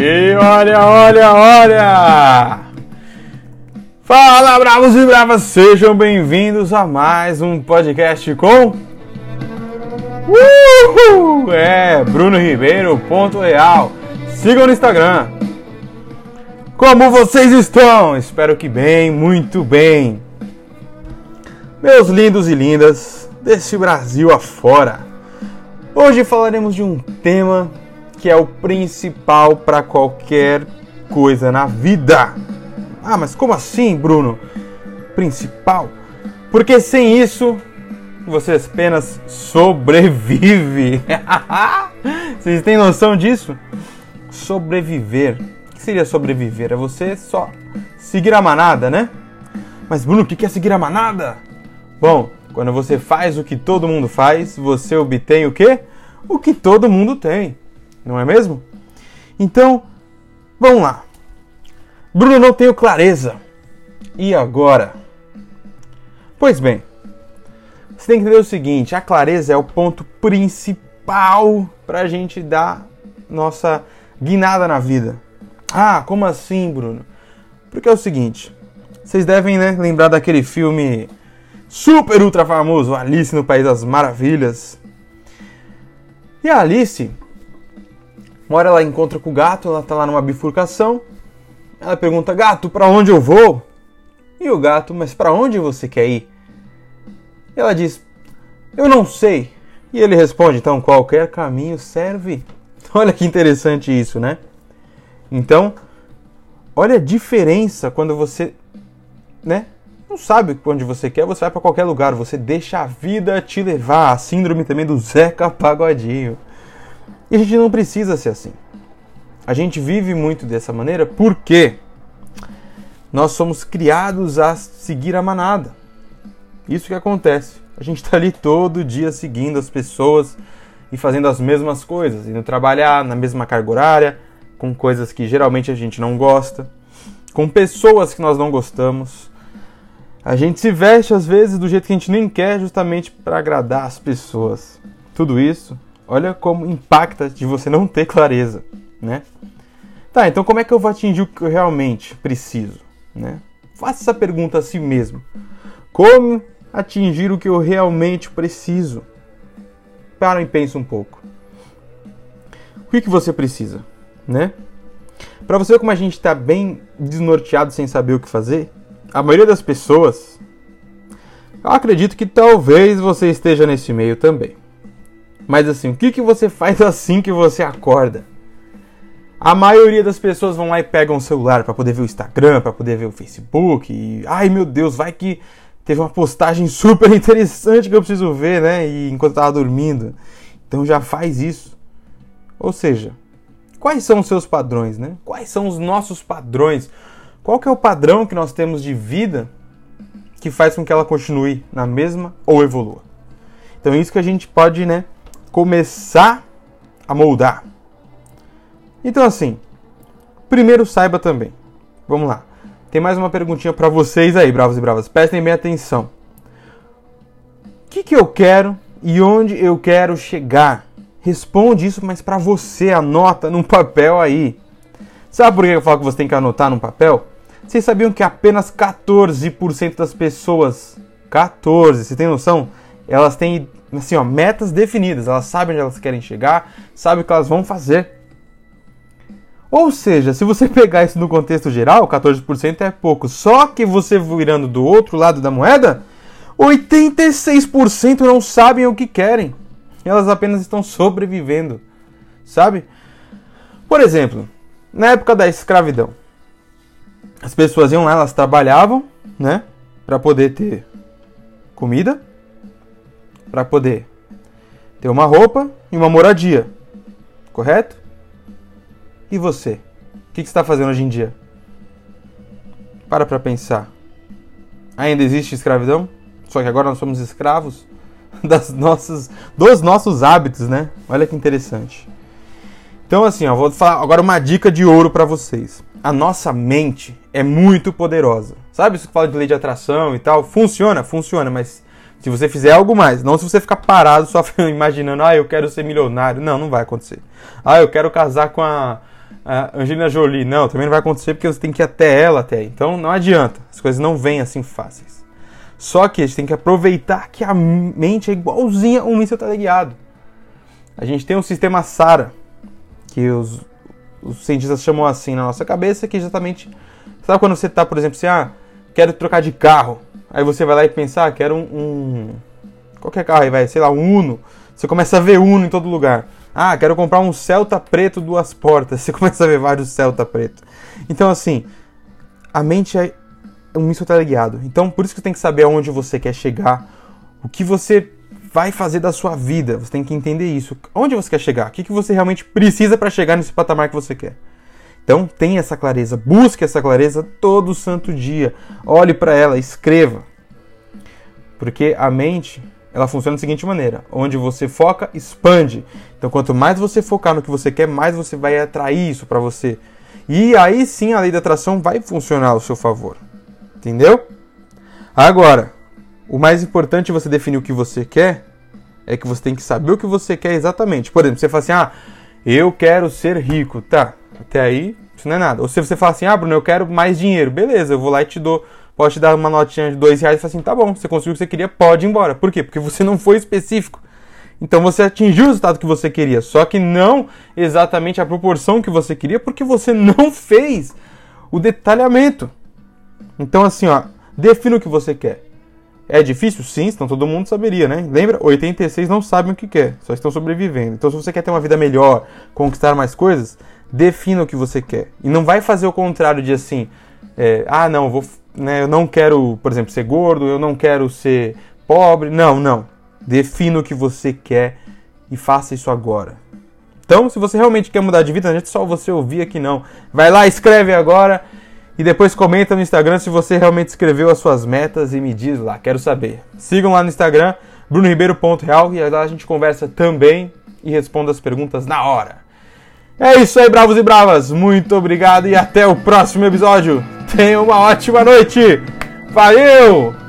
E olha, olha, olha! Fala, bravos e bravas! Sejam bem-vindos a mais um podcast com. Uhul! É, Bruno Ribeiro, ponto real. Sigam no Instagram. Como vocês estão? Espero que bem, muito bem. Meus lindos e lindas desse Brasil afora. Hoje falaremos de um tema que é o principal para qualquer coisa na vida. Ah, mas como assim, Bruno? Principal? Porque sem isso você apenas sobrevive. Vocês têm noção disso? Sobreviver. O que seria sobreviver? É você só seguir a manada, né? Mas Bruno, o que é seguir a manada? Bom, quando você faz o que todo mundo faz, você obtém o quê? O que todo mundo tem não é mesmo? Então, vamos lá. Bruno, não tenho clareza. E agora? Pois bem, você tem que entender o seguinte: a clareza é o ponto principal para a gente dar nossa guinada na vida. Ah, como assim, Bruno? Porque é o seguinte: vocês devem né, lembrar daquele filme super ultra famoso, Alice no País das Maravilhas. E a Alice, uma hora ela encontra com o gato, ela tá lá numa bifurcação. Ela pergunta: "Gato, para onde eu vou?" E o gato: "Mas para onde você quer ir?" Ela diz: "Eu não sei." E ele responde: "Então qualquer caminho serve." Olha que interessante isso, né? Então, olha a diferença quando você, né? Não sabe onde você quer, você vai para qualquer lugar, você deixa a vida te levar. A síndrome também do Zeca Pagodinho. E a gente não precisa ser assim. A gente vive muito dessa maneira porque nós somos criados a seguir a manada. Isso que acontece. A gente está ali todo dia seguindo as pessoas e fazendo as mesmas coisas, indo trabalhar na mesma carga horária, com coisas que geralmente a gente não gosta, com pessoas que nós não gostamos. A gente se veste às vezes do jeito que a gente nem quer, justamente para agradar as pessoas. Tudo isso Olha como impacta de você não ter clareza, né? Tá, então como é que eu vou atingir o que eu realmente preciso, né? Faça essa pergunta a si mesmo. Como atingir o que eu realmente preciso? Para e pensa um pouco. O que, que você precisa, né? Para você ver como a gente está bem desnorteado sem saber o que fazer, a maioria das pessoas, eu acredito que talvez você esteja nesse meio também. Mas assim, o que, que você faz assim que você acorda? A maioria das pessoas vão lá e pegam o celular para poder ver o Instagram, para poder ver o Facebook. E, ai meu Deus, vai que teve uma postagem super interessante que eu preciso ver, né? E enquanto eu tava dormindo. Então já faz isso. Ou seja, quais são os seus padrões, né? Quais são os nossos padrões? Qual que é o padrão que nós temos de vida que faz com que ela continue na mesma ou evolua? Então é isso que a gente pode, né, começar a moldar. Então assim, primeiro saiba também. Vamos lá. Tem mais uma perguntinha para vocês aí, bravos e bravas. Prestem bem atenção. O que, que eu quero e onde eu quero chegar? Responde isso, mas para você, anota num papel aí. Sabe por que eu falo que você tem que anotar num papel? Vocês sabiam que apenas 14% das pessoas, 14, você tem noção? Elas têm assim, ó, metas definidas, elas sabem onde elas querem chegar, sabem o que elas vão fazer. Ou seja, se você pegar isso no contexto geral, 14% é pouco. Só que você virando do outro lado da moeda, 86% não sabem o que querem. Elas apenas estão sobrevivendo. Sabe? Por exemplo, na época da escravidão, as pessoas iam lá, elas trabalhavam, né, para poder ter comida, para poder ter uma roupa e uma moradia. Correto? E você? O que, você está fazendo hoje em dia? Para para pensar. Ainda existe escravidão? Só que agora nós somos escravos das nossas, dos nossos hábitos, né? Olha que interessante. Então, assim, ó, vou falar agora uma dica de ouro para vocês. A nossa mente é muito poderosa. Sabe isso que fala de lei de atração e tal? Funciona, funciona, mas se você fizer algo mais, não se você ficar parado só imaginando, ah, eu quero ser milionário. Não, não vai acontecer. Ah, eu quero casar com a, a Angelina Jolie. Não, também não vai acontecer porque você tem que ir até ela até. Então não adianta. As coisas não vêm assim fáceis. Só que a gente tem que aproveitar que a mente é igualzinha um míssil teleguiado. A gente tem um sistema SARA, que os, os cientistas chamam assim na nossa cabeça, que é exatamente. Sabe quando você está, por exemplo, assim, ah, quero trocar de carro. Aí você vai lá e pensa, ah, quero um, um. Qualquer carro aí, vai, sei lá, um Uno. Você começa a ver Uno em todo lugar. Ah, quero comprar um Celta preto duas portas. Você começa a ver vários Celta preto. Então, assim, a mente é um míssil teleguiado. Então, por isso que tem que saber aonde você quer chegar, o que você vai fazer da sua vida. Você tem que entender isso. Onde você quer chegar? O que, que você realmente precisa para chegar nesse patamar que você quer? Então, tenha essa clareza. Busque essa clareza todo santo dia. Olhe para ela, escreva. Porque a mente, ela funciona da seguinte maneira: onde você foca, expande. Então, quanto mais você focar no que você quer, mais você vai atrair isso para você. E aí sim a lei da atração vai funcionar ao seu favor. Entendeu? Agora, o mais importante você definir o que você quer é que você tem que saber o que você quer exatamente. Por exemplo, você fala assim: "Ah, eu quero ser rico". Tá. Até aí, isso não é nada. Ou se você fala assim: "Ah, Bruno, eu quero mais dinheiro". Beleza, eu vou lá e te dou Pode te dar uma notinha de dois reais e falar assim, tá bom, você conseguiu o que você queria, pode ir embora. Por quê? Porque você não foi específico. Então você atingiu o resultado que você queria, só que não exatamente a proporção que você queria, porque você não fez o detalhamento. Então, assim, ó, defina o que você quer. É difícil? Sim, senão todo mundo saberia, né? Lembra? 86 não sabem o que quer, só estão sobrevivendo. Então, se você quer ter uma vida melhor, conquistar mais coisas, defina o que você quer. E não vai fazer o contrário de assim, é, ah, não, vou, né, eu não quero, por exemplo, ser gordo, eu não quero ser pobre. Não, não. Defina o que você quer e faça isso agora. Então, se você realmente quer mudar de vida, não é só você ouvir aqui não. Vai lá, escreve agora e depois comenta no Instagram se você realmente escreveu as suas metas e me diz lá, quero saber. Sigam lá no Instagram, brunoribeiro.real e lá a gente conversa também e responda as perguntas na hora. É isso aí, bravos e bravas. Muito obrigado e até o próximo episódio. Tenha uma ótima noite. Valeu!